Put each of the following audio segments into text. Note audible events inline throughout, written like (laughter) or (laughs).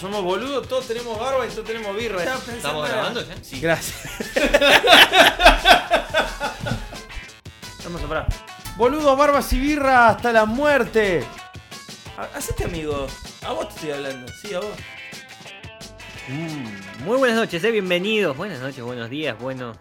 Somos boludos, todos tenemos barba y todos tenemos birra. ¿Estamos grabando ya? Sí. Gracias. (laughs) Vamos a parar. Boludos, barbas y birra hasta la muerte. Ha- Hacete amigo. A vos te estoy hablando. Sí, a vos. Mm, Muy buenas noches, eh, bienvenidos. Buenas noches, buenos días, buenos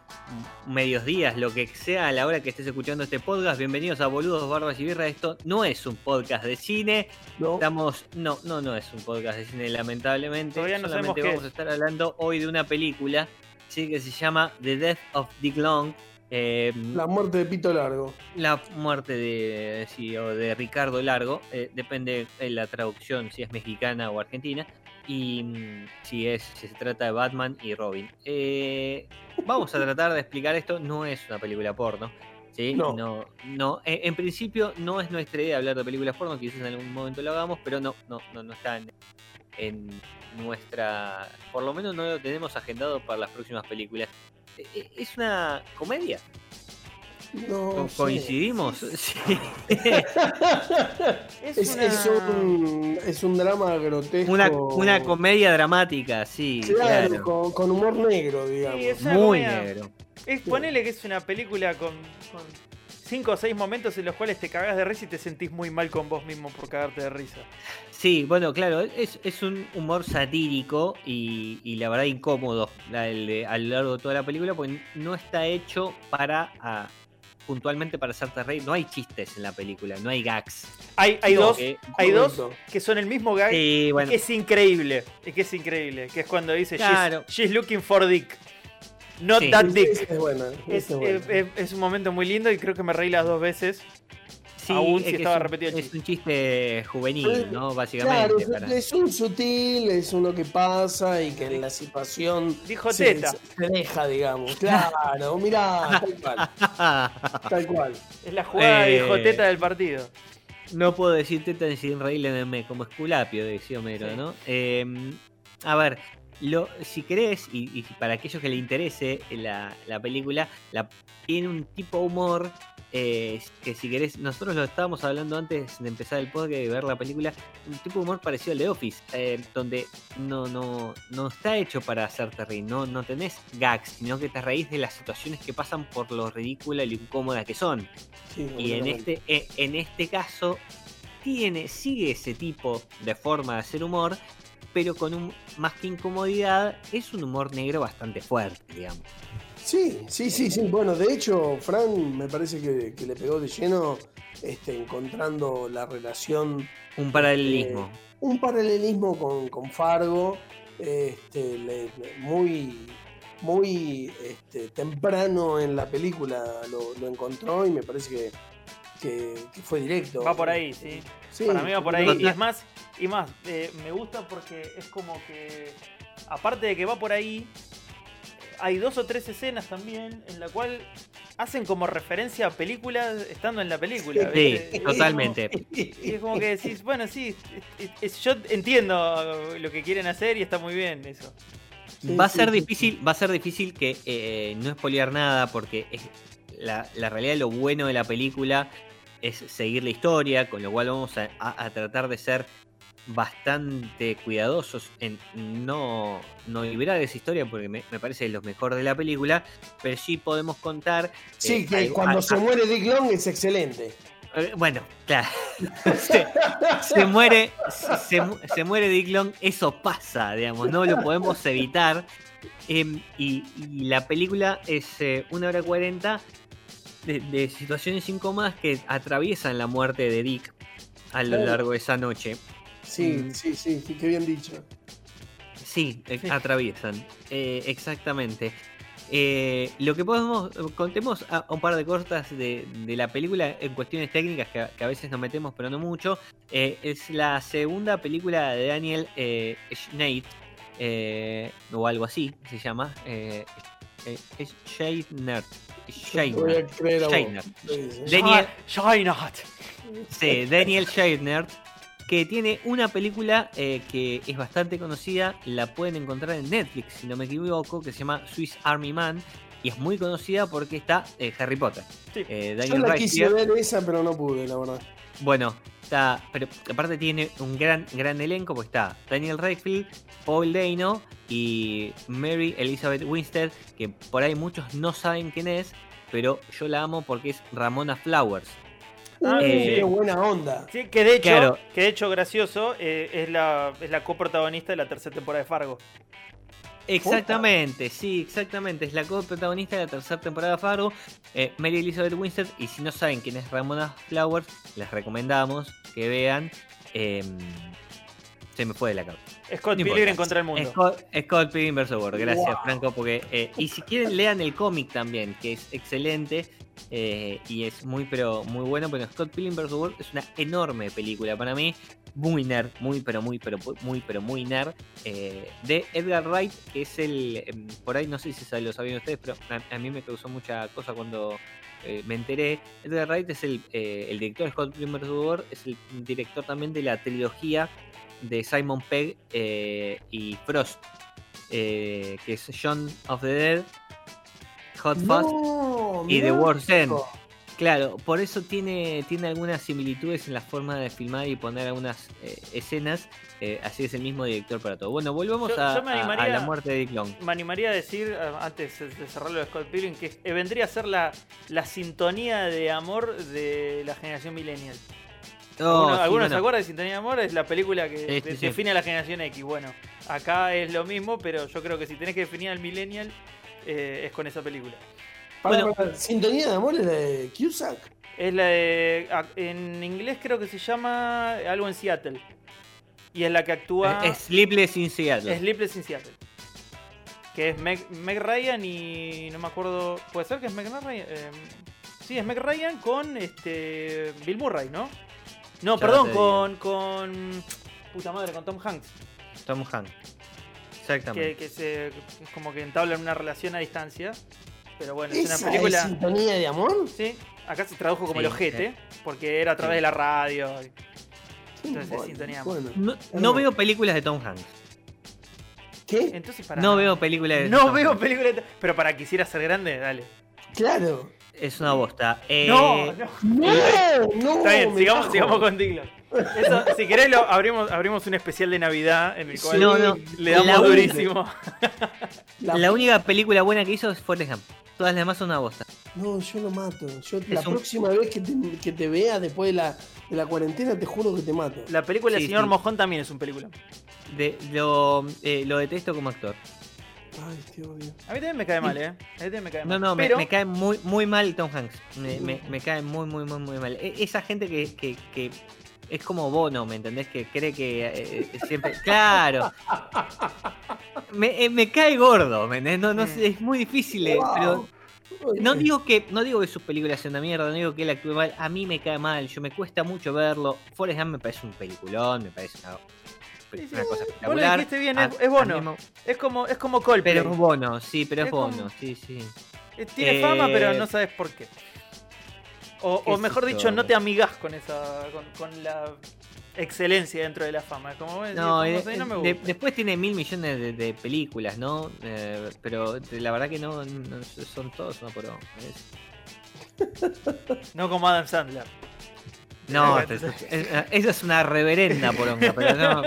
medios días, lo que sea a la hora que estés escuchando este podcast. Bienvenidos a Boludos, Barbas y Birra. Esto no es un podcast de cine. no. Estamos. No, no, no es un podcast de cine, lamentablemente. Todavía no Solamente vamos a estar hablando hoy de una película ¿sí? que se llama The Death of Dick Long. eh, La muerte de Pito Largo. la muerte de, sí, o de Ricardo Largo, eh, depende de la traducción si es mexicana o argentina, y mm, si, es, si se trata de Batman y Robin. Eh, vamos a tratar de explicar esto, no es una película porno. ¿sí? No. no, no, en, en principio no es nuestra idea hablar de películas porno, quizás en algún momento lo hagamos, pero no, no, no, no está en, en nuestra... Por lo menos no lo tenemos agendado para las próximas películas. Eh, eh, ¿Es una comedia? No. Sé. ¿Coincidimos? Sí. Es, Es, una... es un, es un drama grotesco. Una, una comedia dramática, sí, Claro, claro. Con, con humor negro, digamos. Sí, Muy comedia. negro. Es, ponele que es una película con, con cinco o seis momentos en los cuales te cagás de risa y te sentís muy mal con vos mismo por cagarte de risa. Sí, bueno, claro, es, es un humor satírico y, y la verdad incómodo la- el de- a lo largo de toda la película porque no está hecho para ah, puntualmente para hacerte reír. No hay chistes en la película, no hay gags. Hay, hay No, dos, que- hay dos que son el mismo gag Sí, y bueno, que es increíble. Y que es increíble. Que es cuando dice Claro. she's, she's looking for dick. Not Sí. that dick. es Es, es es un momento muy lindo y creo que me reí las dos veces. Sí, aún es si que estaba es un- repetido el Es un chiste juvenil, Eh, ¿no? Claro, Básicamente. para- es un sutil, es uno que pasa y que en la situación Dijo se, teta. se deja, digamos. Claro, mirá, tal cual, (laughs) tal cual. Es la jugada Eh. de joteta del partido. No puedo decir teta sin reírme como esculapio, decía Homero, Sí. ¿no? Eh, a ver, lo, si querés, y, y para aquellos que le interese la, la película, la, tiene un tipo de humor eh, que si querés, nosotros lo estábamos hablando antes de empezar el podcast y ver la película, un tipo de humor parecido al de Office, eh, donde no, no, no está hecho para hacerte reír, no, no tenés gags, sino que te reís de las situaciones que pasan por lo ridícula y lo incómodas que son. Sí, Y en este, eh, en este caso, tiene, sigue ese tipo de forma de hacer humor, pero con un más que incomodidad, es un humor negro bastante fuerte, digamos. Sí, sí, sí, sí. Bueno, de hecho, Fran me parece que, que le pegó de lleno este, encontrando la relación, Un paralelismo. un paralelismo con, con Fargo, este, le- muy, muy este, temprano en la película lo, lo encontró y me parece que, que- que fue directo. Va por ahí, sí. Sí, Para mí va por ahí. Y es más, y más, eh, me gusta porque es como que, aparte de que va por ahí, hay dos o tres escenas también en la cual hacen como referencia a películas estando en la película. Sí, ¿viste? Y es totalmente. como- Y es como que decís, bueno, sí, es- es- yo entiendo lo que quieren hacer y está muy bien eso. Sí, va a sí, ser sí, difícil, va a ser difícil que eh, no spoilear nada, porque es, la, la realidad, lo bueno de la película es seguir la historia, con lo cual vamos a, a- a tratar de ser bastante cuidadosos en no, no liberar esa historia, porque me, me parece lo mejor de la película, pero sí podemos contar. Sí, eh, que algo- cuando a- se a- muere Dick Long es excelente. eh, Bueno, claro. (laughs) se, se muere, se, mu- se muere Dick Long, eso pasa, digamos, no lo podemos evitar. Em, y, y la película es eh, una hora cuarenta de, de situaciones incómodas que atraviesan la muerte de Dick a lo largo de esa noche. Sí, Mm. sí, sí, sí, qué bien dicho. Sí, eh, atraviesan. Eh, exactamente. Eh, lo que podemos, contemos a, a un par de cortas de, de la película en cuestiones técnicas que, a- que a veces nos metemos, pero no mucho. Eh, es la segunda película de Daniel eh, Schneid, eh, o algo así se llama. eh, eh, es. Lo dice. Daniel, China. sí, Daniel Scheiner, que tiene una película eh, que es bastante conocida, la pueden encontrar en Netflix, si no me equivoco, que se llama Swiss Army Man, y es muy conocida porque está eh, Harry Potter. Sí. Eh, Yo Daniel la quise ver esa, pero no pude, la verdad. Bueno, está, pero aparte tiene un gran, gran elenco, porque está Daniel Radcliffe, Paul Dano y Mary Elizabeth Winstead, que por ahí muchos no saben quién es, pero yo la amo porque es Ramona Flowers. Ah, Eh, qué buena onda. Sí, que de hecho, Claro. que de hecho gracioso, eh, es la, es la coprotagonista de la tercera temporada de Fargo. Exactamente, sí, exactamente. Es la co-protagonista de la tercera temporada de Fargo, eh, Mary Elizabeth Winstead. Y si no saben quién es Ramona Flowers, les recomendamos que vean. Se me fue de la cabeza. Scott No Pilgrim contra el mundo. Scott, Scott Pilgrim vs. World, gracias Wow. Franco, porque eh, y si quieren lean el cómic también, que es excelente eh, y es muy pero muy bueno. Bueno, Scott Pilgrim vs. World es una enorme película para mí, muy nerd, muy pero muy pero muy pero muy nerd eh, de Edgar Wright, que es el em, por ahí no sé si lo sabían ustedes, pero a, a mí me causó mucha cosa cuando me enteré. Edgar Wright es el, el director de Scott Pilgrim vs. World, es el director también de la trilogía de Simon Pegg eh, y Frost, eh, que es Shaun of the Dead, Hot Fuzz No, y The. World's End. Claro, por eso tiene, tiene algunas similitudes en la forma de filmar y poner algunas eh, escenas, eh, así es el mismo director para todo. Bueno, volvemos Yo- a, yo la muerte de Dick Long. Me animaría a decir, antes de cerrarlo de Scott Pilgrim, que vendría a ser la, la sintonía de amor de la generación millennial. Oh, ¿Alguno, sí, alguno bueno. se acuerda de Sintonía de Amor? Es la película que Sí, sí, de- sí. define a la generación X. Bueno, acá es lo mismo, pero yo creo que si tenés que definir al millennial, eh, es con esa película. Bueno. Sintonía de amor es la de Cusack. Es la de. En inglés creo que se llama algo en Seattle. Y es la que actúa. Sleepless in Seattle. Sleepless in Seattle. Que es Meg, Meg Ryan y. No me acuerdo. ¿Puede ser que es Meg Ryan? Eh, sí, es Meg Ryan con este. Bill Murray, ¿no? No, Ya perdón, con. con. Puta madre, con Tom Hanks. Tom Hanks. Exactamente. Que, que se. es como que entablan una relación a distancia. Pero bueno, es ¿Esa una película. es Sintonía de amor? Sí, acá se tradujo como Sí, el ojete. Porque era a través Sí. de la radio. Entonces, Bueno, Sintonía de amor. bueno. No, no. no veo películas de Tom Hanks. ¿Qué? Entonces, para. No veo películas de No Tom veo películas. de- Pero para quisiera ser grande, dale. Claro. Es una bosta. Eh, No, no. No, no. Está bien, sigamos, sigamos con. Eso, si querés, lo, abrimos, abrimos un especial de Navidad en el cual No, no. le damos La única- durísimo. La- La única película buena que hizo es Forrest Gump. Todas las demás son una bosta. No, yo lo mato. Yo, la un- próxima vez que te, que te vea después de la, de la cuarentena, te juro que te mato. La película Sí, del señor sí. Mojón también es un película. De, lo, eh, lo detesto como actor. Ay, te odio. A mí también me cae mal, ¿eh? A mí también me cae No, mal. no, me, Pero, me cae muy, muy mal Tom Hanks. Me, me- me cae muy, muy, muy, muy mal. E- Esa gente que, que- que es como Bono, ¿me entendés? Que cree que eh, eh, siempre. (laughs) ¡Claro! Me, eh, me cae gordo, ¿me entendés? No, no sé, es muy difícil, eh, pero. No digo que no digo que sus películas sean una mierda, no digo que él actúe mal, a mí me cae mal, yo me cuesta mucho verlo. Forrest Gump me parece un peliculón, me parece una, Sí, sí, una cosa vos lo espectacular. dijiste bien, es, es Bono. me- Es como, es como Coldplay. Pero es Bono, sí, pero es, Es Bono, como- sí, sí. Eh, Tiene Eh, fama, pero no sabes por qué. O, o mejor dicho, no te amigas con esa con, con la excelencia dentro de la fama. Es como, No, no, y sé, de- no me de- gusta. después tiene mil millones de, de películas, ¿no? Eh, pero la verdad que no, no- son todos una por No como Adam Sandler. No, Sí, es- es- esa es una reverenda poronga, pero no.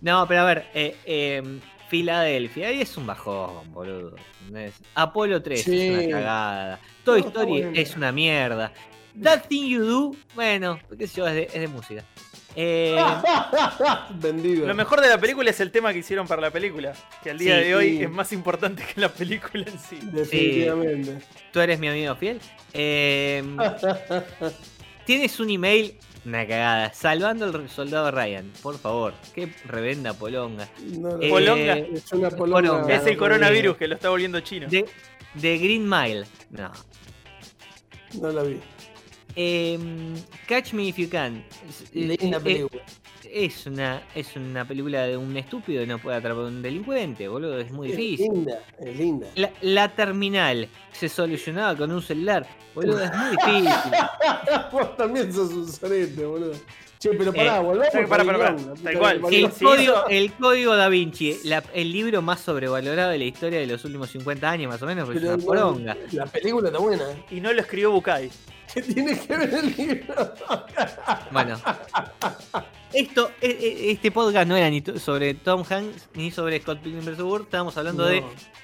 No, pero a ver, eh, eh, Filadelfia, ahí es un bajón, boludo. ¿entendés? Apolo 3 Sí. es una cagada. Toy No, Story bueno. es una mierda. That Thing You Do, bueno, qué sé yo, es de, es de música. Eh, (laughs) Vendido. Lo mejor de la película es el tema que hicieron para la película, que al día Sí, de hoy sí. es más importante que la película en sí. Definitivamente. Tú eres mi amigo fiel. Eh, (laughs) Tienes un email, una cagada. Salvando al soldado Ryan, por favor. Qué revenda polonga. No, no. Eh, Polonga. Es una polonga. Polonga. es el coronavirus que lo está volviendo chino. De, de Green Mile. No. No la vi. Em, Catch Me If You Can. Linda eh, película. eh, es una, es una película de un estúpido y no puede atrapar a un delincuente, boludo. Es muy Es difícil. linda, es linda. La, la terminal se solucionaba con un celular, boludo. Es muy difícil. (laughs) Vos también sos un sorete, boludo. Che, pero pará, Eh, volvamos Tal cual. parió. El, Sí, código, el código da Vinci, la- el libro más sobrevalorado de la historia de los últimos 50 años, más o menos, Pero es una poronga. La película está buena. ¿eh? Y no lo escribió Bukai. ¿Qué tiene que ver el libro? Bueno, esto, e- e- este podcast no era ni sobre Tom Hanks ni sobre Scott Pilgrim vs. World, estábamos hablando de.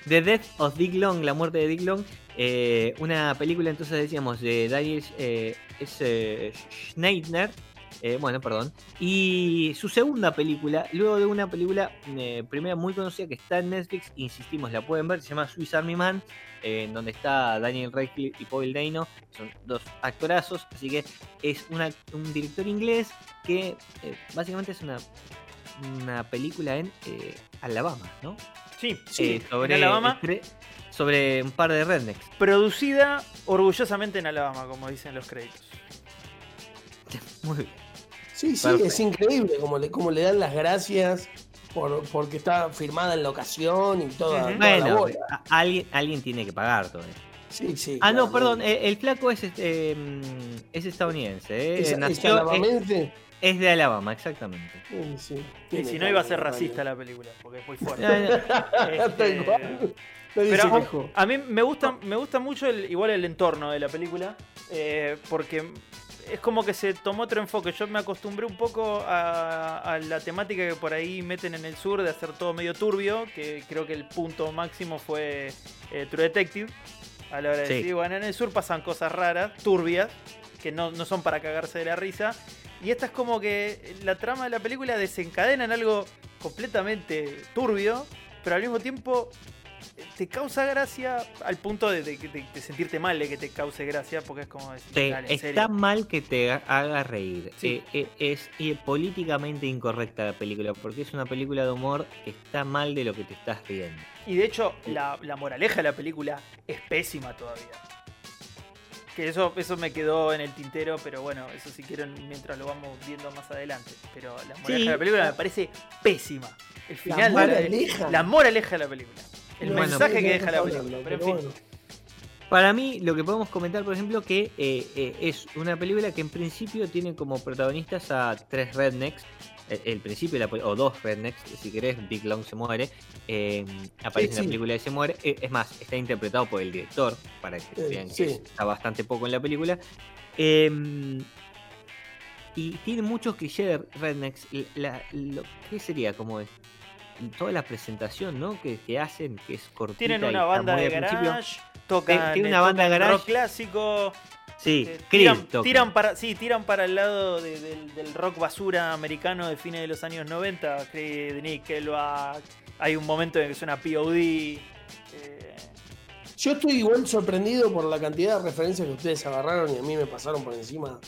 The Death of Dick Long, la muerte de Dick Long, eh, una película entonces decíamos de Daniel eh, S. Schneidner, eh, bueno, perdón, y su segunda película, luego de una película eh, primera muy conocida que está en Netflix, insistimos, la pueden ver, se llama Swiss Army Man, eh, en donde está Daniel Radcliffe y Paul Dano, son dos actorazos, así que es una- un director inglés que eh, básicamente es una, una película en Alabama, ¿no? Sí, en sobre, Alabama. sobre un par de rednecks. Producida orgullosamente en Alabama, como dicen los créditos. (laughs) Muy bien. Sí, sí, Perfecto. es increíble como le, como le dan las gracias por, porque está firmada en la ocasión y toda, toda la Bueno, bola. a- alguien, alguien tiene que pagar todo. Sí, sí. Ah, no, perdón, eh, el flaco es, este, mm, es estadounidense. eh, ¿Es, nació- es, alabamense? es de Alabama, exactamente. Sí, sí. Y si no iba a ser racista la película, porque es muy (laughs) fuerte. Este, Pero a- mí me gusta, me gusta mucho el, igual el entorno de la película, eh, porque es como que se tomó otro enfoque. Yo me acostumbré un poco a, a la temática que por ahí meten en el sur de hacer todo medio turbio, que creo que el punto máximo fue eh, True Detective. A la hora de Sí. decir, bueno, en el sur pasan cosas raras, turbias, que no, no son para cagarse de la risa. Y esta es como que la trama de la película desencadena en algo completamente turbio, pero al mismo tiempo te causa gracia al punto de, de- de- de sentirte mal de que te cause gracia, porque es como decir, Te- "Dale, en está serio". mal que te haga reír. Sí. Eh, eh, es eh, políticamente incorrecta la película, porque es una película de humor que está mal de lo que te estás riendo. Y de hecho, la, la moraleja de la película es pésima todavía. Que eso, eso me quedó en el tintero, pero bueno, eso si quieren mientras lo vamos viendo más adelante. Pero la moraleja Sí. de la película me parece pésima. El final la- moraleja. la moraleja de la película. El mensaje que deja la película. Pero en fin. bueno. Para mí, lo que podemos comentar, por ejemplo, que eh, eh, es una película que en principio tiene como protagonistas a tres rednecks. El, el principio, de la o dos rednecks, si querés, Big Long se muere. eh, aparece Sí, en sí. la película y se muere. Es más, está interpretado por el director, para que vean que está bastante poco en la película. Eh, y tiene muchos clichés de rednecks. La, lo, ¿Qué sería? Como es- toda la presentación, ¿no? Que, que hacen, que es cortita. Tienen y una está banda muy de garage, tocan, tiene eh, una banda de tocan garage. rock clásico, Sí, eh, tiran, tiran para, sí, tiran para el lado de- del, del rock basura americano de fines de los años 90, Creed, Nickelback, hay un momento en que suena POD. eh, Yo estoy igual sorprendido por la cantidad de referencias que ustedes agarraron y a mí me pasaron por encima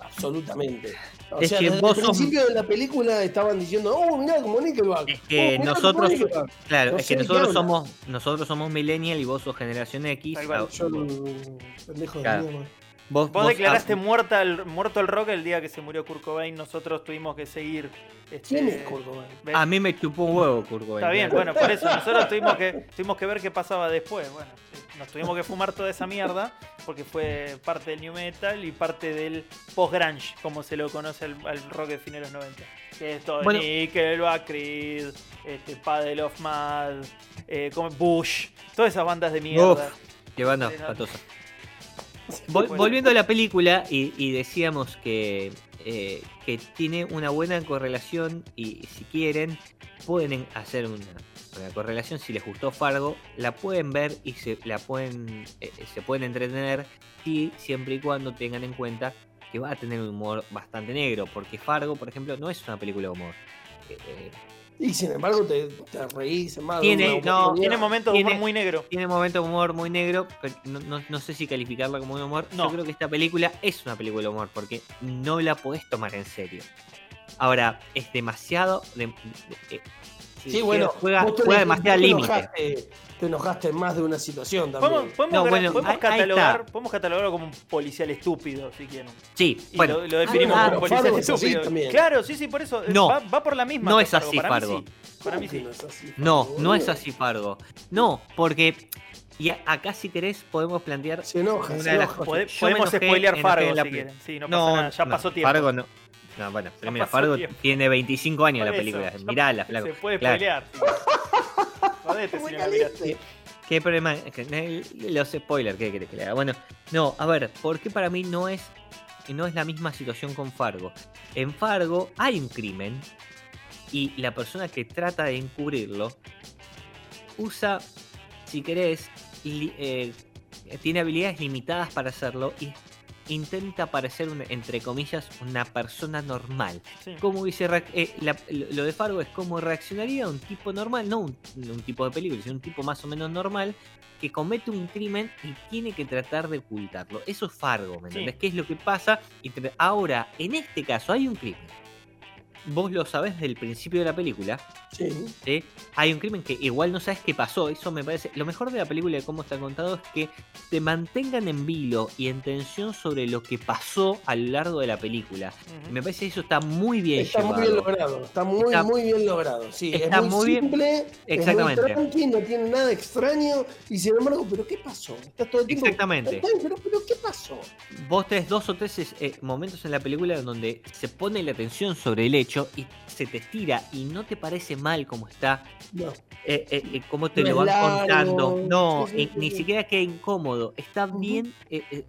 absolutamente. O Es sea, que desde el vos sos- principio de la película estaban diciendo, oh, mirá, como Nickelback. Es que Oh, nosotros- como Nickelback". Claro, No es que de nosotros somos nosotros somos millennial y vos sos generación X. Tal cual. Ah, Yo, un pendejo de Claro. Vos, Vos vos- declaraste ah, muerta el, muerto el rock el día que se murió Kurt Cobain, nosotros tuvimos que seguir... este, ¿Quién es Kurt Cobain? ¿ves? a mí me chupó un huevo, Kurt Cobain, Está bien, claro. bueno, por eso nosotros tuvimos que, tuvimos que ver qué pasaba después. Bueno, nos tuvimos que fumar toda esa mierda porque fue parte del new metal y parte del post-grunge, como se lo conoce al, al rock de fines de los 90. Que es todo Bueno. Nickelback, este, Paddle of Mad, eh, como Bush, todas esas bandas de mierda. Uf. Qué banda espantosa. (laughs) Vol-. Volviendo a la película, y, y decíamos que, eh, que tiene una buena correlación y si quieren, pueden en- hacer una, una correlación. Si les gustó Fargo, la pueden ver y se, la pueden, eh, se pueden entretener y siempre y cuando tengan en cuenta que va a tener un humor bastante negro, porque Fargo, por ejemplo, no es una película de humor. Eh, eh, Y sin embargo te, te reís más. Tiene- no, momentos de humor Tiene- muy negro. Tiene momentos de humor muy negro, pero no, no- no sé si calificarla como un humor. No. Yo creo que esta película es una película de humor porque no la podés tomar en serio. Ahora, es demasiado. de- de- Sí, bueno, juega- juega demasiado te límite. Te enojaste en más de una situación también. Podemos, podemos No, bueno, podemos ahí- ahí catalogar, podemos catalogarlo como un policial estúpido, si quieren. Sí, Y bueno, lo, lo definimos Ah, como pero policial Fargo es estúpido. también. Claro, sí, sí, por eso. No. Va, va por la misma. No es así, Para mí Fargo. sí. Para mí ¿Cómo sí. que es así, no, no es así, Fargo. No, porque y acá si querés podemos plantear Se enoja, Una se de las enoja. Me podemos spoilear Fargo en la si quieren. Sí, no, pasa nada, ya no, pasó tiempo. Fargo no. No, bueno, pero mira, Fargo tiempo. tiene 25 años Por la eso, película. ya Mirala, flaco. Se puede Claro. spoilear. sí. (laughs) Jodete si. ¿Qué problema? eh, Los spoilers, ¿qué querés que le haga? Bueno, no, a ver, ¿por qué para mí no es, no es la misma situación con Fargo? En Fargo hay un crimen y la persona que trata de encubrirlo usa, si querés, li- eh, tiene habilidades limitadas para hacerlo y intenta parecer, un- entre comillas, una persona normal. Sí. ¿Cómo hubiese reac- eh, la- lo de Fargo es cómo reaccionaría un tipo normal, no un, un tipo de película, sino un tipo más o menos normal que comete un crimen y tiene que tratar de ocultarlo. Eso es Fargo, ¿me Sí. entendés? ¿Qué es lo que pasa? Ahora, en este caso, hay un crimen. Vos lo sabés desde el principio de la película, Sí. ¿sí? Hay un crimen que igual no sabes qué pasó. Eso me parece. Lo mejor de la película de cómo está contado es que te mantengan en vilo y en tensión sobre lo que pasó a lo largo de la película. Me parece que eso está muy bien Está llevado. muy bien logrado, está muy, Está- muy bien logrado. Sí, está es muy, muy bien- simple, Exactamente. es muy tranqui, no tiene nada extraño y sin embargo, ¿pero qué pasó? Estás todo el tiempo. Exactamente. "Está bien, Pero, pero ¿qué pasó? Vos tenés dos o tres eh, momentos en la película en donde se pone la atención sobre el hecho y se te estira y no te parece mal como está, No. eh, eh, eh, cómo te No lo es van largo. contando. No, Sí, sí, y- sí, ni siquiera queda incómodo. Está bien, eh, eh,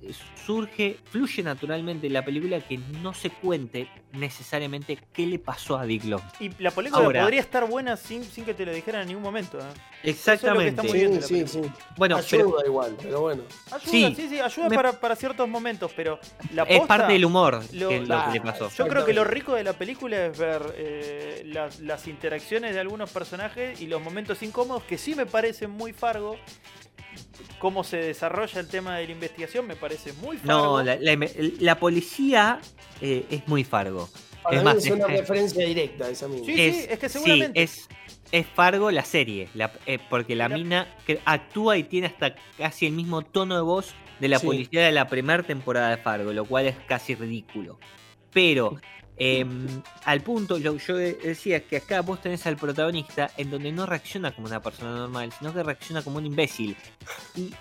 surge, fluye naturalmente en la película que no se cuente necesariamente qué le pasó a Dick Long. Y la película Ahora. podría estar buena sin, sin que te lo dijeran en ningún momento. ¿eh? Exactamente. Sí, bien. Bueno, Ayuda pero igual, pero bueno. Ayuda, Sí. sí, sí, ayuda Me- para, para ciertos momentos, pero la es posta- parte del humor lo- que es lo la- que le pasó. Yo creo que lo rico de la película es ver eh, las, las interacciones de algunos personajes y los momentos incómodos que sí me parecen muy Fargo. Cómo se desarrolla el tema de la investigación me parece muy Fargo. No, la, la- la policía eh, es muy Fargo. Para Es mí más, es una es- referencia directa a esa misma. Sí, sí, es que sí, seguramente. es, es Fargo la serie, la- eh, porque la La- mina que actúa y tiene hasta casi el mismo tono de voz de la Sí. policía de la primera temporada de Fargo, lo cual es casi ridículo. Pero em, al punto, yo de- decía que acá vos tenés al protagonista en donde no reacciona como una persona normal, sino que reacciona como un imbécil.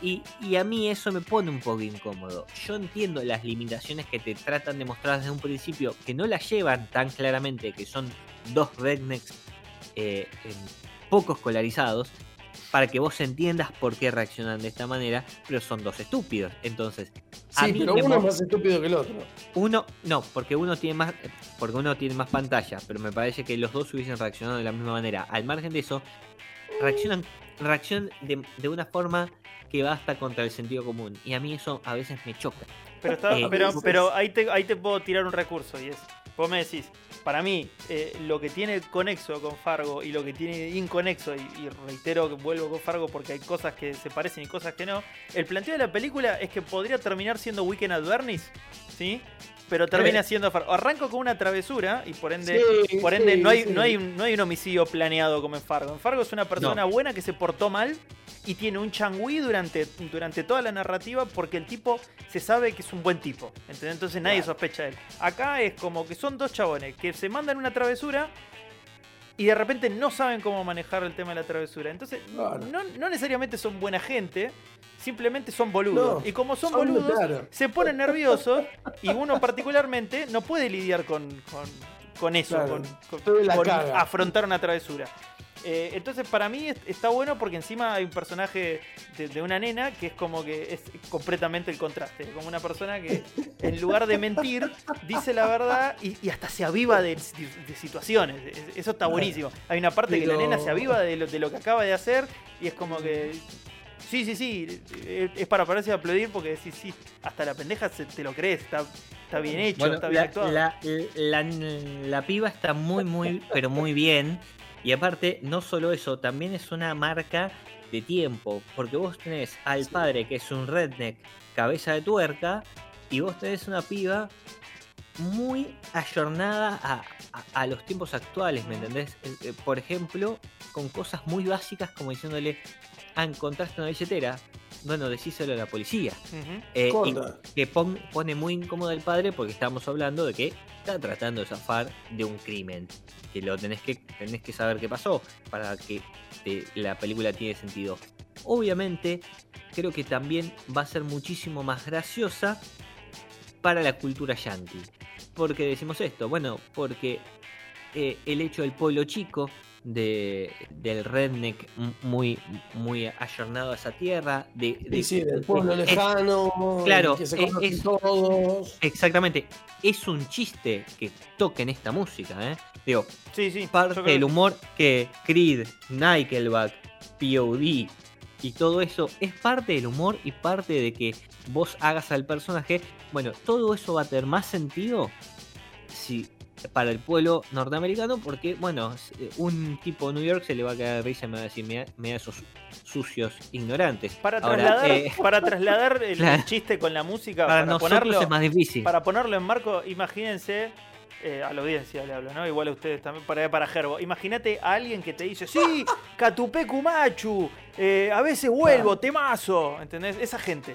Y, a mí eso me pone un poco incómodo. Yo entiendo las limitaciones que te tratan de mostrar desde un principio, que no las llevan tan claramente, que son dos rednecks eh, poco escolarizados, para que vos entiendas por qué reaccionan de esta manera, pero son dos estúpidos. Entonces, a Sí, mí pero uno es más estúpido que el otro. uno, no, porque uno tiene más, porque uno tiene más pantalla, pero me parece que los dos hubiesen reaccionado de la misma manera. Al margen de eso, reaccionan, reaccionan de, de una forma que va hasta contra el sentido común. Y a mí eso a veces me choca. Pero, está- Eh, pero, pero ahí, te, ahí te puedo tirar un recurso y es, vos me decís, para mí, eh, lo que tiene conexo con Fargo y lo que tiene inconexo, y, y reitero que vuelvo con Fargo porque hay cosas que se parecen y cosas que no, el planteo de la película es que podría terminar siendo Weekend at Bernie's, ¿sí? Pero termina siendo Fargo. Arranco con una travesura y por ende, Sí, por ende sí, no, hay, sí. no, hay un, no hay un homicidio planeado como en Fargo. En Fargo es una persona buena que se portó mal y tiene un changüí durante, durante toda la narrativa porque el tipo se sabe que es un buen tipo. ¿entendés? Entonces nadie sospecha de él. Acá es como que son dos chabones que se mandan una travesura y de repente no saben cómo manejar el tema de la travesura. Entonces, Claro. no, no necesariamente son buena gente, simplemente son boludos. No, y como son, son, boludos, claro. se ponen nerviosos y uno particularmente no puede lidiar con, con, con eso, Claro, con, afrontar una travesura. Eh, entonces para mí es- está bueno porque encima hay un personaje de, de una nena que es como que es completamente el contraste, como una persona que en lugar de mentir dice la verdad y, y hasta se aviva de, de situaciones. Es- Eso está buenísimo. Hay una parte que la nena se aviva de lo, de lo que acaba de hacer y es como que Sí, sí, sí. Es para pararse a aplaudir porque decís, sí, hasta la pendeja se- te lo crees, está, está bien hecho, Bueno, está bien la, actuado. la- la- la piba está muy, muy, pero muy bien. Y aparte, no solo eso, también es una marca de tiempo. Porque vos tenés al padre que es un redneck, cabeza de tuerca, y vos tenés una piba muy ayornada a, a- a los tiempos actuales, ¿me entendés? Eh, Por ejemplo, con cosas muy básicas como diciéndole, ah, encontraste una billetera, bueno, decíselo a la policía. Eh, y Corta. que pon- pone muy incómodo al padre porque estamos hablando de que está tratando de zafar de un crimen. Que lo tenés que, tenés que saber qué pasó para que te- la película tiene sentido. Obviamente, creo que también va a ser muchísimo más graciosa para la cultura yankee. ¿Por qué decimos esto? Bueno, porque eh, el hecho del pueblo chico, de, del redneck muy, muy ayornado a esa tierra, de, de- Y sí, del pueblo es- lejano, claro, que se es- todos. Exactamente. Es un chiste que toquen esta música, ¿eh? Digo, Sí, sí. parte del humor que Creed, Nickelback, POD y todo eso es parte del humor y parte de que vos hagas al personaje. Bueno, todo eso va a tener más sentido si para el pueblo norteamericano porque, bueno, s- un tipo de New York se le va a quedar risa y me va a decir, mira, mira esos sucios ignorantes. Para Ahora, trasladar, eh, (laughs) para trasladar el Claro. chiste con la música, para, para, ponerlo, es más difícil. para ponerlo en marco, imagínense, eh, a la audiencia le hablo, ¿no? Igual a ustedes también, para, para Gerbo. Imagínate a alguien que te dice, sí, Catupecu Machu, eh, a veces vuelvo, temazo, ¿entendés? Esa gente,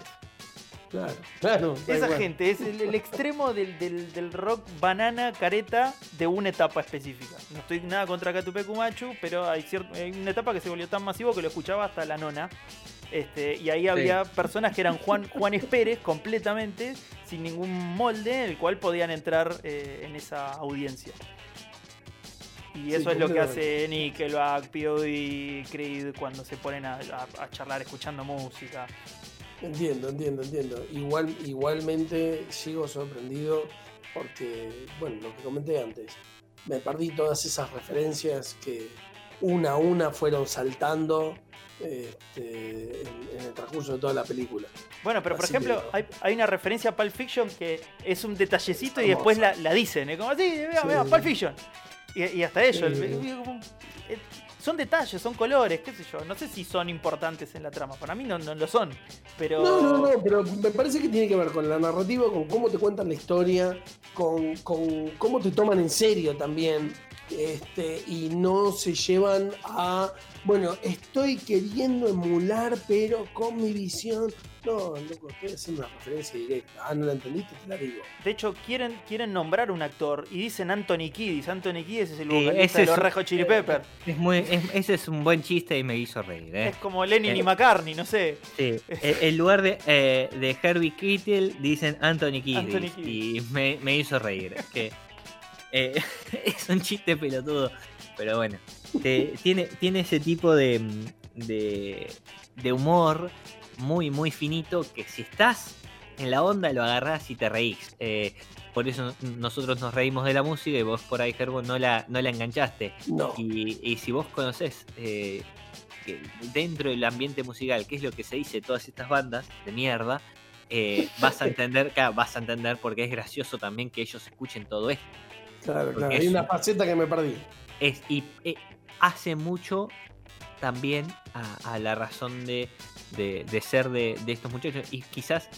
Claro, claro. esa igual. gente, es el, el extremo del, del- del rock banana careta de una etapa específica. No estoy nada contra Catupecu Machu, pero hay, cier- hay una etapa que se volvió tan masivo que lo escuchaba hasta la nona. Este, y ahí había personas que eran Juan, Juanes Pérez completamente, sin ningún molde, en el cual podían entrar eh, en esa audiencia. Y Sí, eso es lo que hace Nickelback, POD, Creed cuando se ponen a, a- a charlar escuchando música. Entiendo, entiendo, entiendo. Igual, igualmente sigo sorprendido porque, bueno, lo que comenté antes, me perdí todas esas referencias que una a una fueron saltando este, en, en el transcurso de toda la película. Bueno, pero por Así ejemplo, hay, hay una referencia a Pulp Fiction que es un detallecito y después la, la dicen. Es como así, mira, Sí. mira, Pulp Fiction. Y, y hasta ellos. Sí. el- el- como- eh, son detalles, son colores, qué sé yo. No sé si son importantes en la trama. Para mí no, no lo son. Pero. No, no, no, pero me parece que tiene que ver con la narrativa, con cómo te cuentan la historia, con, con cómo te toman en serio también. Este, y no se llevan a, bueno, estoy queriendo emular, pero con mi visión. No, loco, estoy haciendo una referencia directa. Ah, no la entendiste, te la digo. De hecho, quieren, quieren nombrar un actor y dicen Anthony Kiddis. Anthony Kiddis es el vocalista ese de los es- Red Hot Chili Peppers. Es muy, es- ese es un buen chiste y me hizo reír. ¿eh? Es como Lennon y Eh. McCartney, no sé. Sí, (laughs) en lugar de, eh, de Herbie Kittel dicen Anthony Kiddis Anthony Kiddis. y me, me hizo reír. Es que eh, (laughs) es un chiste pelotudo, pero bueno, te- tiene, tiene ese tipo de, de, de humor muy, muy finito que si estás en la onda lo agarrás y te reís. Eh, por eso nosotros nos reímos de la música y vos por ahí, Gerbo, no la, no la enganchaste. No. Y, y si vos conocés eh, que dentro del ambiente musical, qué es lo que se dice todas estas bandas de mierda, eh, vas a (laughs) entender, claro, vas a entender porque es gracioso también que ellos escuchen todo esto. Claro, Porque claro. Hay una un- faceta que me perdí. Es, y eh, hace mucho también a, a la razón de, de- de ser de, de estos muchachos. Y quizás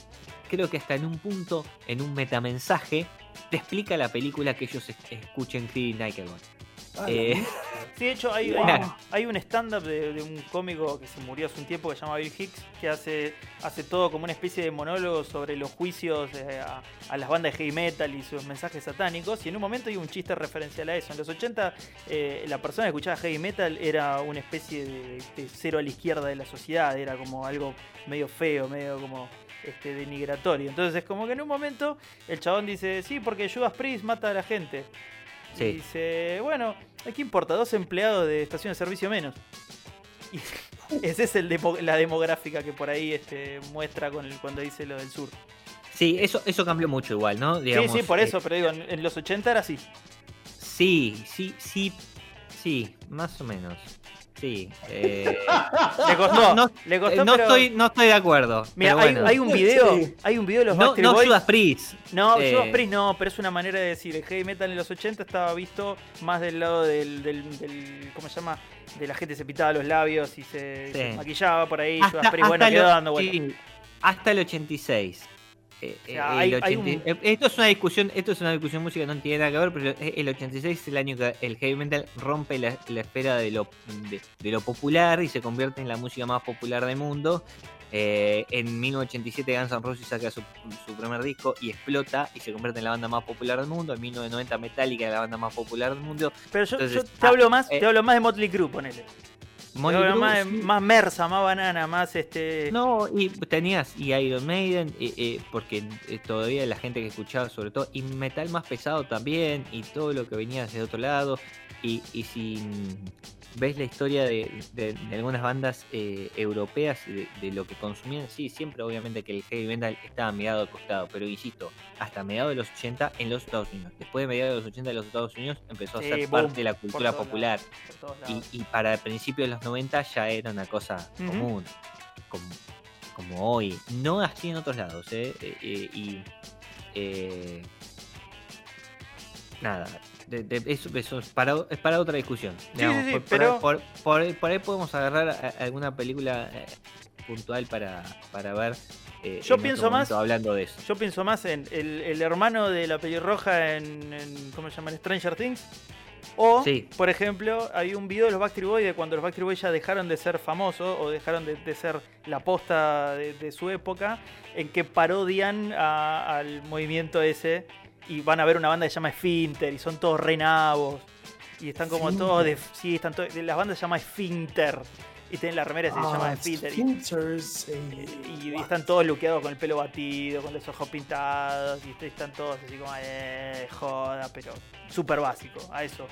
creo que hasta en un punto, en un metamensaje, te explica la película que ellos es- escuchen Creed y Nickelback. Ah, Eh. Sí, de hecho hay, hay, Wow. hay un stand-up de, de un cómico que se murió hace un tiempo que se llama Bill Hicks, que hace, hace todo como una especie de monólogo sobre los juicios eh, a, a las bandas de heavy metal y sus mensajes satánicos. Y en un momento hay un chiste referencial a eso. En los 80 eh, la persona que escuchaba heavy metal era una especie de, de cero a la izquierda de la sociedad, era como algo medio feo, medio como este, denigratorio. Entonces es como que en un momento el chabón dice, sí, porque Judas Priest mata a la gente. Y dice, bueno, ¿qué importa? Dos empleados de estación de servicio menos. Y (laughs) esa es el demo- la demográfica que por ahí este, muestra con el- cuando dice lo del sur. Sí, eso, eso cambió mucho igual, ¿no? Digamos, sí, sí, por eh, eso, pero digo, en, en los 80 era así. Sí, sí, sí, sí, más o menos. Sí. eh, Le costó, No, no, le eh, costó, no, pero- estoy, no estoy de acuerdo. Mira, hay, bueno. hay un video, Sí. hay un video de los no, Backstreet no Boys. Judas Priest. No, Eh, Judas Priest no, pero es una manera de decir, el heavy metal en los 80 estaba visto más del lado del, del, del- ¿cómo se llama? De la gente se pitaba los labios y se, Sí. se maquillaba por ahí, hasta, Judas Priest, bueno, hasta quedó lo- dando vueltas. sí, hasta el 86. Eh, O sea, hay- el hay 80 eh, Esto es una discusión, esto es una discusión música, no tiene nada que ver, pero el 86 es el año que el heavy metal rompe la, la esfera de lo, de, de lo popular y se convierte en la música más popular del mundo. Eh, en 1987 Guns N' Roses saca su, su primer disco y explota y se convierte en la banda más popular del mundo. En 1990 Metallica es la banda más popular del mundo. Pero yo, Entonces, yo te ah, hablo más, eh, te hablo más de Motley Crue, ponele. Más, sí. más Mersa, más banana, más este. No, y tenías y Iron Maiden, eh, eh, porque eh, todavía la gente que escuchaba sobre todo, y metal más pesado también, y todo lo que venía desde otro lado, y, y si ves la historia de, de- de algunas bandas eh, europeas, de, de lo que consumían, sí, siempre obviamente que el heavy metal estaba mediado al costado, pero insisto, hasta mediados de los 80 en los Estados Unidos. Después de mediados de los 80 en los Estados Unidos empezó a Sí, ser boom, parte de la cultura popular. lados, Y, y para el principio de los 90 ya era una cosa común, como, como hoy. No así en otros lados, ¿eh? Eh, eh, y. eh, nada, de- de- eso, eso es, para, es para otra discusión. digamos, sí, sí, por, pero- por, por ahí- por ahí podemos agarrar a- alguna película eh, puntual para, para ver. eh, Yo pienso más- Hablando de eso. Yo pienso más en el, el hermano de la pelirroja en, en ¿cómo se llama? Stranger Things. O, Sí. por ejemplo, hay un video de los Backstreet Boys de cuando los Backstreet Boys ya dejaron de ser famosos o dejaron de, de ser la posta de, de su época, en que parodian a- al movimiento ese y van a ver una banda que se llama Esfinter y son todos re nabos y están como todos de... Sí, están todos... Las bandas se llama Esfinter y tienen la remera que se llama Ah, Esfinter. y- Sphincters, eh, y, y están todos luqueados con el pelo batido, con los ojos pintados, y est- están todos así como, eh, joda, pero súper básico. A eso,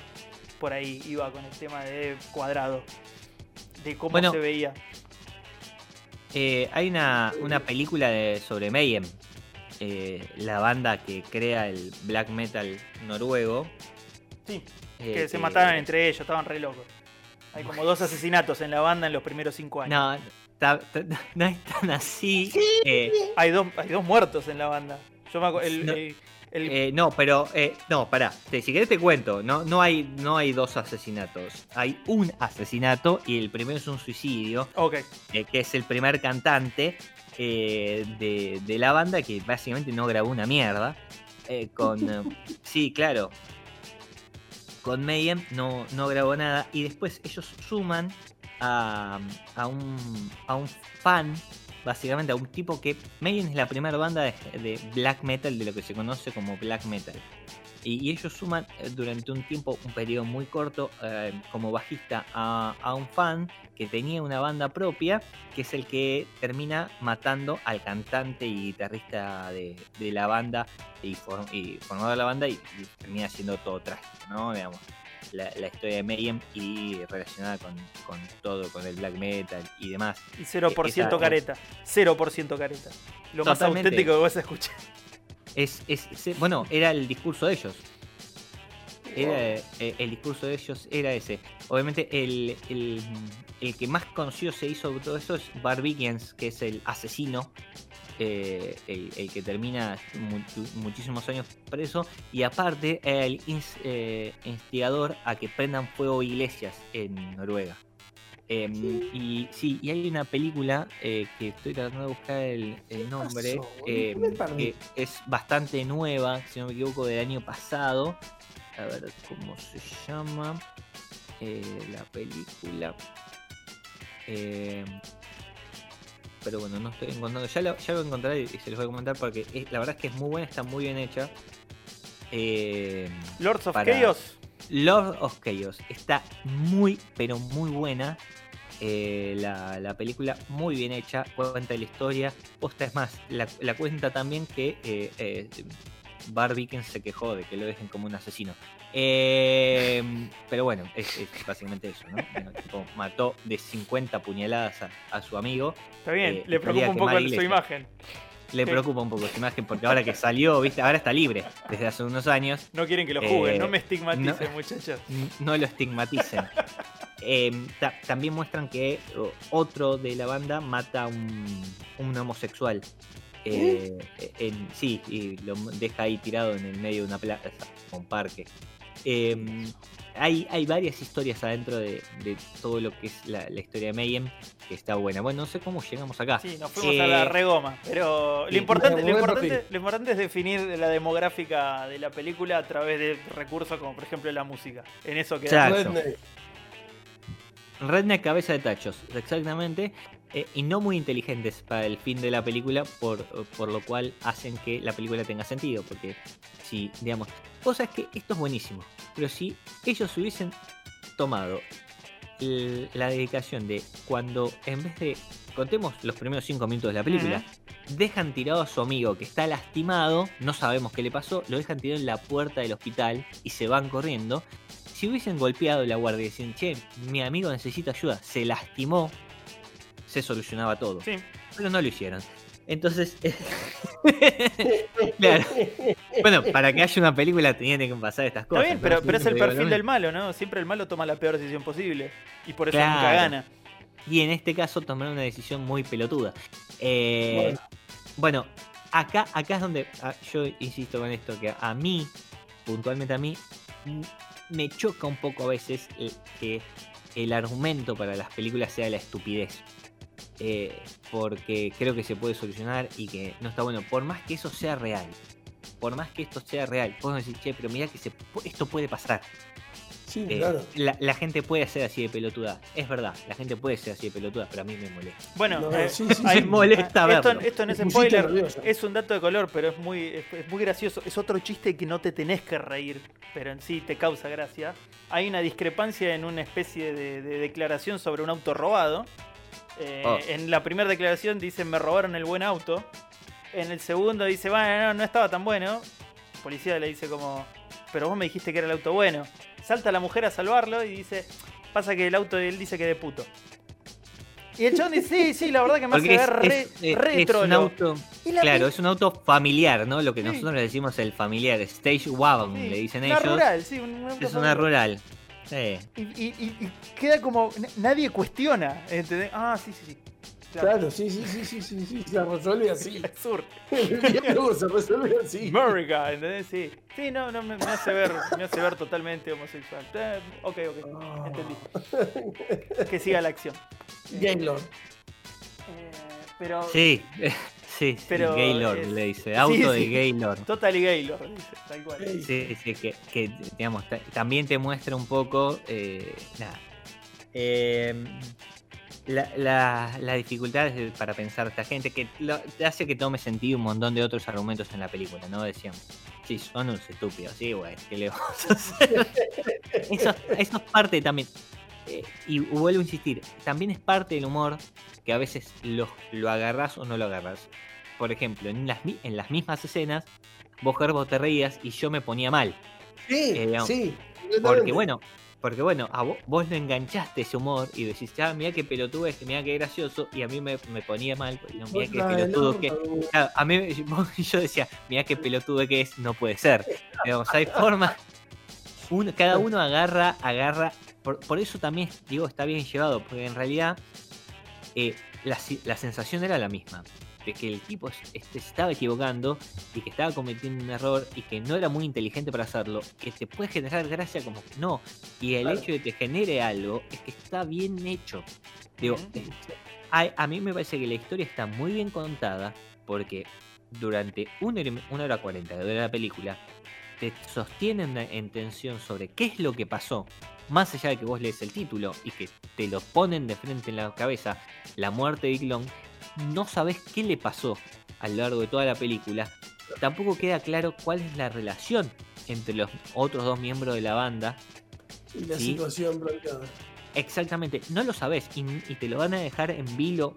por ahí iba con el tema de cuadrado, de cómo Bueno. se veía. Eh, hay una, una película de, sobre Mayhem, eh, la banda que crea el black metal noruego. Sí, eh, que se mataron entre ellos, estaban re locos. Hay como dos asesinatos en la banda en los primeros cinco años. No, ta- ta- no es tan así. eh, Hay, dos, hay dos muertos en la banda. Yo me acu- el, No. el- el- eh, no, pero eh, no, pará. Te- si querés te cuento. No, no, hay, no hay dos asesinatos. Hay un asesinato y el primero es un suicidio, ok, eh, que es el primer cantante eh, de, de la banda que básicamente no grabó una mierda. eh, con. eh, (laughs) sí, claro. Con Mayhem no, no grabó nada. Y después ellos suman a, a, un, a un fan, básicamente a un tipo que. Mayhem es la primera banda de, de black metal, de lo que se conoce como black metal. Y, y ellos suman eh, durante un tiempo, un periodo muy corto, eh, como bajista a, a un fan que tenía una banda propia, que es el que termina matando al cantante y guitarrista de, de la banda y, for- y formado la banda y, y termina siendo todo trágico, ¿no? Digamos, la, la historia de Mayhem y relacionada con, con todo, con el black metal y demás. y 0% esa- careta. 0% careta. Lo más auténtico que vas a escuchar. Es, es, bueno, era el discurso de ellos. Era, eh, el discurso de ellos era ese. Obviamente el, el, el que más conocido se hizo de todo esto es Barbikians, que es el asesino, eh, el, que termina mu- muchísimos años preso, y aparte el eh, instigador a que prendan fuego iglesias en Noruega. Em, y sí, y hay una película eh, que estoy tratando de buscar el, el nombre, em, que es bastante nueva, si no me equivoco, del año pasado. A ver cómo se llama eh, la película. Em, pero bueno, no estoy encontrando. Ya lo, ya lo encontraré y se los voy a comentar porque es- la verdad es que es muy buena, está muy bien hecha. Lords of Para- Chaos. Lord of Chaos está muy, pero muy buena. Eh, la, la película muy bien hecha, cuenta la historia. Posta es más, la, la cuenta también que eh, eh, Barbican se quejó de que lo dejen como un asesino. Eh, pero bueno, es, es básicamente eso, ¿no? Bueno, tipo, mató de 50 puñaladas a, a su amigo. Está bien, eh, le preocupa un poco su imagen. Le preocupa un poco su imagen porque ahora que salió, viste, ahora está libre desde hace unos años. No quieren que lo juzguen, Eh, no me estigmaticen, no- muchachos. no lo estigmaticen. (laughs) Eh, ta- también muestran que otro de la banda mata a un, un homosexual. Eh, en, sí, y lo deja ahí tirado en el medio de una plaza, un parque. Eh, hay, hay varias historias adentro de, de todo lo que es la, la historia de Mayhem que está buena. Bueno, no sé cómo llegamos acá. Sí, nos fuimos a la Eh, regoma. Pero lo importante, lo, importante, lo importante es definir la demográfica de la película a través de recursos como por ejemplo la música. En eso queda. Redneck cabeza de tachos, exactamente. Eh, y no muy inteligentes para el fin de la película, por, por lo cual hacen que la película tenga sentido. Porque si, digamos, cosa es que esto es buenísimo, pero si ellos hubiesen tomado la dedicación de cuando en vez de, contemos los primeros cinco minutos de la película, dejan tirado a su amigo que está lastimado, no sabemos qué le pasó, lo dejan tirado en la puerta del hospital y se van corriendo. Si hubiesen golpeado la guardia y decían, che, mi amigo necesita ayuda, se lastimó, se solucionaba todo. Sí. Pero no lo hicieron. Entonces, (laughs) claro. Bueno, para que haya una película tenían que pasar estas Está cosas. bien, ¿no? pero, pero es el perfil del malo, ¿no? Siempre el malo toma la peor decisión posible. Y por eso Claro. nunca gana. Y en este caso tomaron una decisión muy pelotuda. Eh, Bueno. bueno, acá, acá es donde ah, yo insisto con esto, que a mí, puntualmente a mí, me choca un poco a veces el- que el argumento para las películas sea la estupidez. Eh, porque creo que se puede solucionar y que no está bueno. Por más que eso sea real, por más que esto sea real, podemos decir, che, pero mira que se, esto puede pasar. Sí, Eh, claro. la, la gente puede ser así de pelotuda. Es verdad, la gente puede ser así de pelotuda, pero a mí me molesta. Bueno, No, eh, sí, sí, ahí- sí. (laughs) molesta esto, verlo. esto no es Me spoiler, es un dato de color, pero es muy, es, es muy gracioso. Es otro chiste que no te tenés que reír, pero en sí te causa gracia. Hay una discrepancia en una especie de, de declaración sobre un auto robado. Eh, Oh. En la primera declaración dice me robaron el buen auto. En el segundo dice, bueno, no, no estaba tan bueno. El policía le dice como, pero vos me dijiste que era el auto bueno. Salta la mujer a salvarlo y dice, pasa que el auto de él dice que de puto. Y el chabón dice, sí, sí, la verdad que me hace es, ver re, es- es- re es un trolo". auto. Claro, es un auto familiar, ¿no? Lo que Sí. nosotros le decimos el familiar, stage wagon, sí, le dicen una ellos. rural, sí, un- auto Es una rural. Sí. Y, y- y- y queda como, nadie cuestiona, ¿entendés? Ah, sí, sí, sí. Claro, sí, sí, sí, sí, sí, sí, se resuelve así. (laughs) El sur. (laughs) El se resuelve así. America, ¿entendés? Sí. Sí, no, no, me, me hace ver, me hace ver totalmente homosexual. Eh, ok, ok, Ah. entendí. Que siga la acción. Gaylord. Eh, pero Sí, (laughs) sí, sí, Pero Gaylord es- le dice. (laughs) sí, Auto de sí. Gaylord. Totally Gaylord, dice, tal cual. Sí. Sí, sí, que, que, digamos, ta- también te muestra un poco. eh, nada. eh, la, la, la dificultad de- para pensar a esta gente que lo- te hace que tome sentido un montón de otros argumentos en la película, ¿no? Decían, sí, son unos estúpidos, sí, güey, ¿qué le vamos a hacer? (laughs) eso, eso es parte también. Eh, y vuelvo a insistir, también es parte del humor que a veces lo, lo agarras o no lo agarras. Por ejemplo, en las, en las mismas escenas, vos Gerbo te reías y yo me ponía mal. Sí, Eh, sí. Porque bueno, porque bueno, a vos, vos no enganchaste ese humor y decís, ah, mira qué pelotudo es, mira qué gracioso, y a mí me, me ponía mal, no, mira qué pelotudo que. Claro, a mí (laughs) (laughs) yo decía, mira qué pelotudo que es, no puede ser. (laughs) Digamos, hay formas. uno- cada uno agarra, agarra. Por, por eso también digo, está bien llevado, porque en realidad eh, la, la sensación era la misma. De que el tipo este, se estaba equivocando y que estaba cometiendo un error y que no era muy inteligente para hacerlo, que te puede generar gracia como que no. Y el Claro. hecho de que genere algo es que está bien hecho. Digo, eh, a, a mí me parece que la historia está muy bien contada porque durante una hora, una hora cuarenta que dura la película te sostienen en tensión sobre qué es lo que pasó. Más allá de que vos lees el título y que te lo ponen de frente en la cabeza, la muerte de Long, no sabes qué le pasó a lo largo de toda la película. Tampoco queda claro cuál es la relación entre los otros dos miembros de la banda Y la Sí. situación planteada. Exactamente, no lo sabes y, y te lo van a dejar en vilo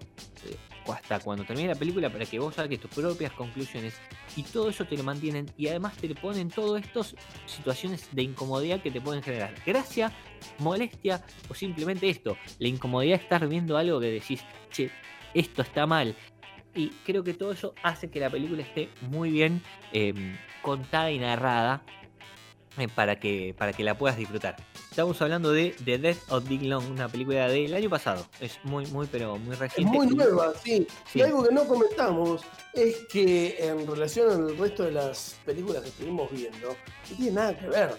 hasta cuando termine la película para que vos saques tus propias conclusiones y todo eso te lo mantienen y además te ponen todas estas situaciones de incomodidad que te pueden generar gracia, molestia o simplemente esto, la incomodidad de estar viendo algo que decís, che, esto está mal. Y creo que todo eso hace que la película esté muy bien eh, contada y narrada eh, para, que, para que la puedas disfrutar. Estamos hablando de The Death of Big Long, una película del año pasado. Es muy, muy, pero muy Es reciente. muy y- nueva, sí. Sí. Y algo que no comentamos es que en relación al resto de las películas que estuvimos viendo, no tiene nada que ver.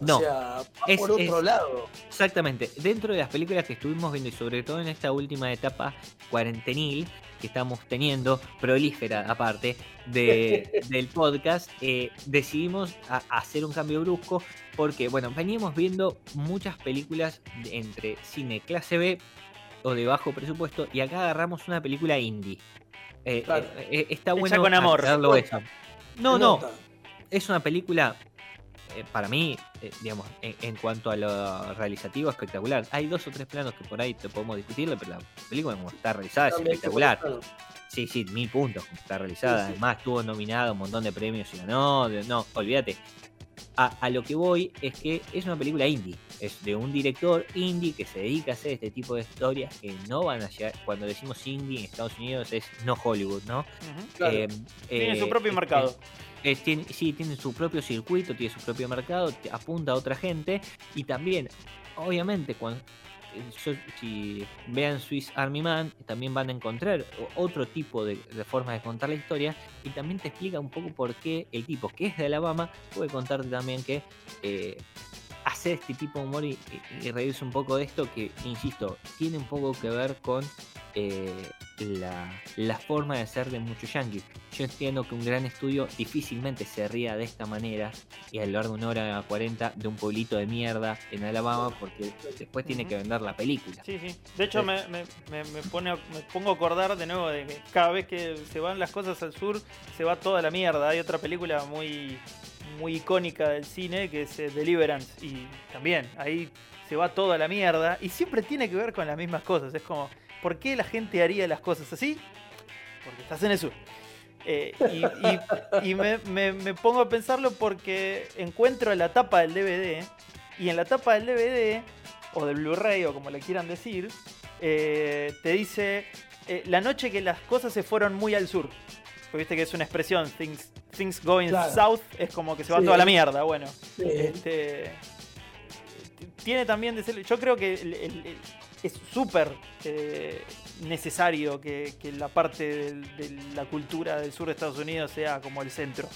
O No, sea, es- por otro es- lado. Exactamente. Dentro de las películas que estuvimos viendo y sobre todo en esta última etapa cuarentenil que estamos teniendo, prolífera aparte, de, (laughs) del podcast, eh, decidimos a- hacer un cambio brusco porque, bueno, veníamos viendo muchas películas de- entre cine clase B o de bajo presupuesto y acá agarramos una película indie. Eh, Claro. eh, está Hecha bueno con amor. No, no, es una película, eh, para mí, eh, digamos, en, en cuanto a lo realizativo, espectacular. Hay dos o tres planos que por ahí te podemos discutirle, pero la película como está realizada es espectacular. Sí, sí, mil puntos como está realizada. Sí, sí. Además, estuvo nominado a un montón de premios y ganó. de- No, olvídate. A, a lo que voy es que es una película indie. Es de un director indie que se dedica a hacer este tipo de historias que no van a llegar. Cuando decimos indie en Estados Unidos es no Hollywood, ¿no? Claro. Eh, Tiene su propio eh, mercado. Eh, tiene, sí, tiene su propio circuito, tiene su propio mercado, apunta a otra gente. Y también, obviamente, cuando eh, yo- si vean Swiss Army Man, también van a encontrar otro tipo de, de formas de contar la historia. Y también te explica un poco por qué el tipo que es de Alabama puede contarte también que eh, hacer este tipo de humor y, y- y reírse un poco de esto que, insisto, tiene un poco que ver con eh, la, la forma de ser de muchos yankees. Yo entiendo que un gran estudio difícilmente se ría de esta manera y a lo largo de una hora 40 de un pueblito de mierda en Alabama porque después tiene que vender la película. Sí, sí. De hecho, Sí. me, me- me- pone, me pongo a acordar de nuevo de que cada vez que se van las cosas al sur, se va toda la mierda. Hay otra película muy, muy icónica del cine que es eh, Deliverance. Y también, ahí se va toda la mierda. Y siempre tiene que ver con las mismas cosas. Es como, ¿por qué la gente haría las cosas así? Porque estás en el sur. Eh, y y- y me, me- me pongo a pensarlo porque encuentro la tapa del DVD. Y en la tapa del DVD o del Blu-ray o como le quieran decir, eh, te dice eh, la noche que las cosas se fueron muy al sur. Porque viste que es una expresión, things, things going Claro. south, es como que se va Sí. toda la mierda. Bueno, Sí. este, tiene también de ser, yo creo que el- el- el- es súper eh, necesario que, que la parte de la cultura del sur de Estados Unidos sea como el centro.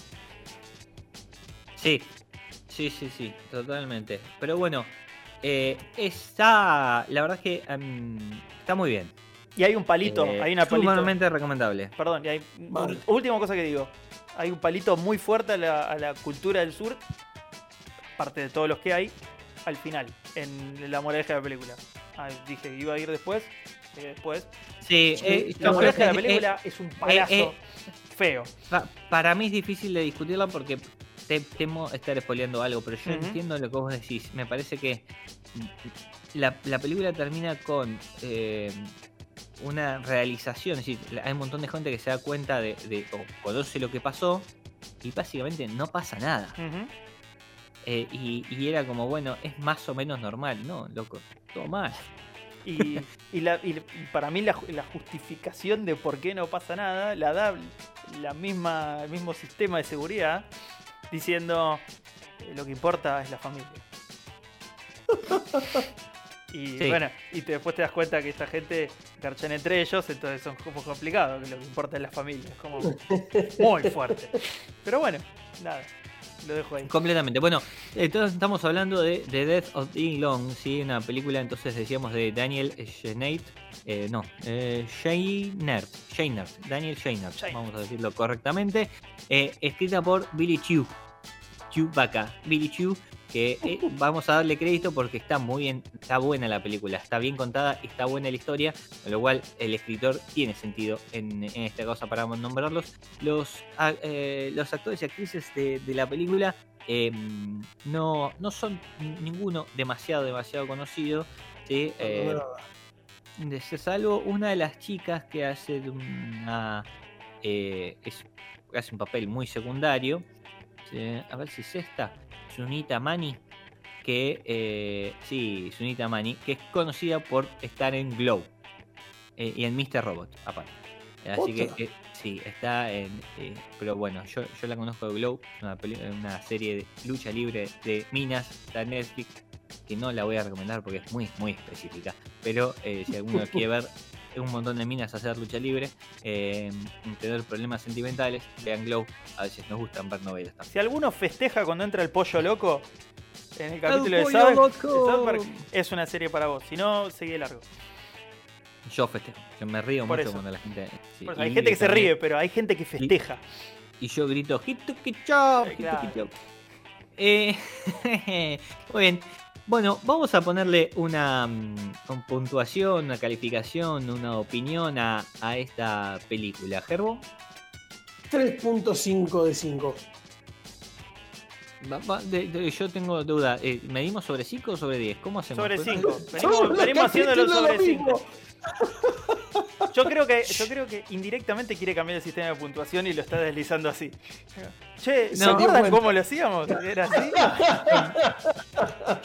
Sí, sí, sí, sí, totalmente. Pero bueno, eh, está, la verdad es que em, está muy bien. Y hay un palito, Eh, hay una palito. sumamente recomendable. Perdón, y hay, Vale. última cosa que digo. Hay un palito muy fuerte a la, a la cultura del sur, parte de todos los que hay, al final, en la moraleja de la película. Ah, dije iba a ir después, eh, después. Sí, eh, La de la que, eh, película es un palazo eh, feo. Pa- para mí es difícil de discutirla porque te- temo estar spoileando algo, pero yo entiendo lo que vos decís. Me parece que la, la película termina con eh, una realización, es decir, hay un montón de gente que se da cuenta de, de- o conoce lo que pasó y básicamente no pasa nada. Ujú. Eh, y, y era como, bueno, es más o menos normal, ¿no? Loco, todo mal. Y, y la- y para mí la, la justificación de por qué no pasa nada la da la misma, el mismo sistema de seguridad diciendo eh, lo que importa es la familia. (laughs) Y Sí. bueno, y te- después te das cuenta que esta gente garchan entre ellos, entonces son como complicado, que lo que importa es la familia. Es como muy fuerte. Pero bueno, nada, lo dejo ahí. Completamente. Bueno, entonces estamos hablando de The Death of Ding Long, ¿sí? Una película, entonces decíamos de Daniel Scheinert. Eh, no, eh. Scheinert. Daniel Scheinert. vamos a decirlo correctamente. Eh, escrita por Billy Chu. Chewbacca. Billy Chu, que eh, vamos a darle crédito porque está muy bien, está buena la película, está bien contada, está buena la historia, con lo cual el escritor tiene sentido en, en esta cosa para nombrarlos. Los, a- eh, los actores y actrices de, de la película eh, no, no son ninguno demasiado, demasiado conocido. ¿sí? Eh, salvo una de las chicas que hace una es- hace un papel muy secundario ¿sí? a ver si es esta Sunita Mani que eh, sí Sunita Mani que es conocida por estar en Glow eh, y en Mr. Robot aparte así que eh, sí está en eh, pero bueno yo, yo la conozco de Glow una, una serie de lucha libre de minas de Netflix que no la voy a recomendar porque es muy muy específica pero eh, si alguno (laughs) quiere ver un montón de minas a hacer lucha libre, eh, tener problemas sentimentales. Vean Glow, a veces nos gustan ver novelas también. Si alguno festeja cuando entra el pollo loco en el capítulo de South, de South Park, es una serie para vos. Si no, seguí de largo. Yo festejo, yo me río Por mucho eso. cuando la gente. sí, Por eso, y hay gente que se ríe, pero hay gente que festeja. Y yo grito, chop, claro. chop". Eh, (laughs) muy bien. Bueno, vamos a ponerle una, mm, con puntuación, una calificación, una opinión a, a esta película. Gerbo, 3.5 de 5. Va- va- de- de- yo tengo duda. eh, ¿Medimos sobre 5 o sobre 10? ¿Cómo hacemos? Sobre Pues- 5. Son Venimos, los venimos haciéndolo sobre lo 5. Yo creo que, yo creo que indirectamente quiere cambiar el sistema de puntuación y lo está deslizando así. Che, ¿se No. acuerdan cómo lo hacíamos? ¿Era así?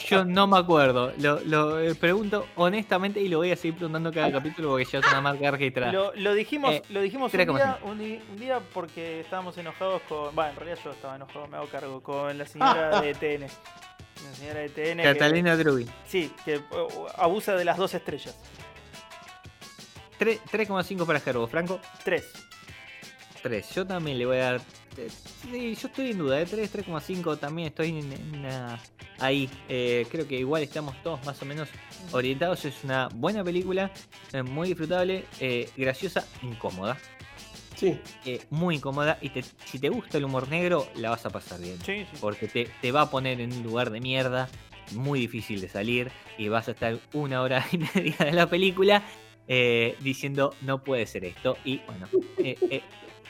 Yo no me acuerdo. Lo, lo, eh, pregunto honestamente y lo voy a seguir preguntando cada capítulo porque ya es una marca registrada. Lo, lo dijimos, Eh, lo dijimos un 3,5. día, un, día porque estábamos enojados con. Bueno, en realidad yo estaba enojado, me hago cargo, con la señora de TN. La señora de TN. que- Catalina Drubi. sí, que uh, abusa de las dos estrellas. 3 3,5 para Gerbo. Franco. Tres. 3. Yo también le voy a dar. eh, Sí, yo estoy en duda, de 3, 3,5 también estoy en, en ahí. Eh, creo que igual estamos todos más o menos orientados. Es una buena película, eh, muy disfrutable, eh, graciosa, incómoda. Sí. eh, muy incómoda. Y te- si te gusta el humor negro, la vas a pasar bien. Sí, sí. Porque te, te va a poner en un lugar de mierda, muy difícil de salir. Y vas a estar una hora (laughs) y media de la película eh, diciendo no puede ser esto. Y bueno, eh, eh,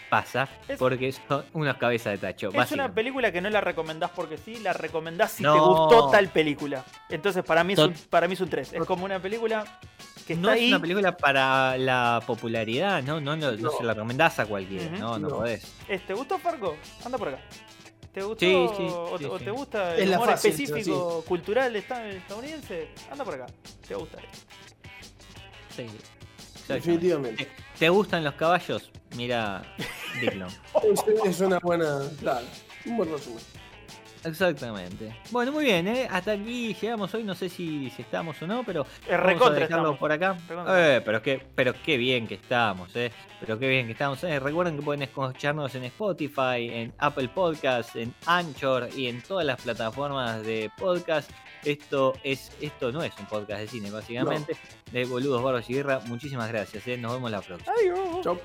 pasa (laughs) Es- porque son unas cabezas de tacho. Es una película que no la recomendás porque sí, la recomendás si te gustó tal película. Entonces para mí es un, para mí es un 3. Es como una película que está No es ahí. una película para la popularidad, no, no, no, no No. se la recomendás a cualquiera, no, no, No. podés. ¿Te gustó Fargo? Anda por acá. ¿Te gustó Sí, sí, o, sí, o sí. te gusta Es el la humor fácil, específico cultural esta- estadounidense? Anda por acá. Te va a gustar. Sí. Definitivamente. ¿Te, te gustan los caballos? Mira, Dicklon. Es, (laughs) es una buena. Claro. Un buen resumen. Exactamente. Bueno, muy bien, ¿eh? Hasta aquí llegamos hoy. No sé si, si estamos o no, pero vamos a recontra por acá. Eh, pero qué, pero qué bien que estamos, ¿eh? Pero qué bien que estamos. ¿eh? Recuerden que pueden escucharnos en Spotify, en Apple Podcasts, en Anchor y en todas las plataformas de podcast. Esto es, esto no es un podcast de cine, básicamente. De boludos, barbas y guerra. Muchísimas gracias, ¿eh? Nos vemos la próxima. Adiós. Chau.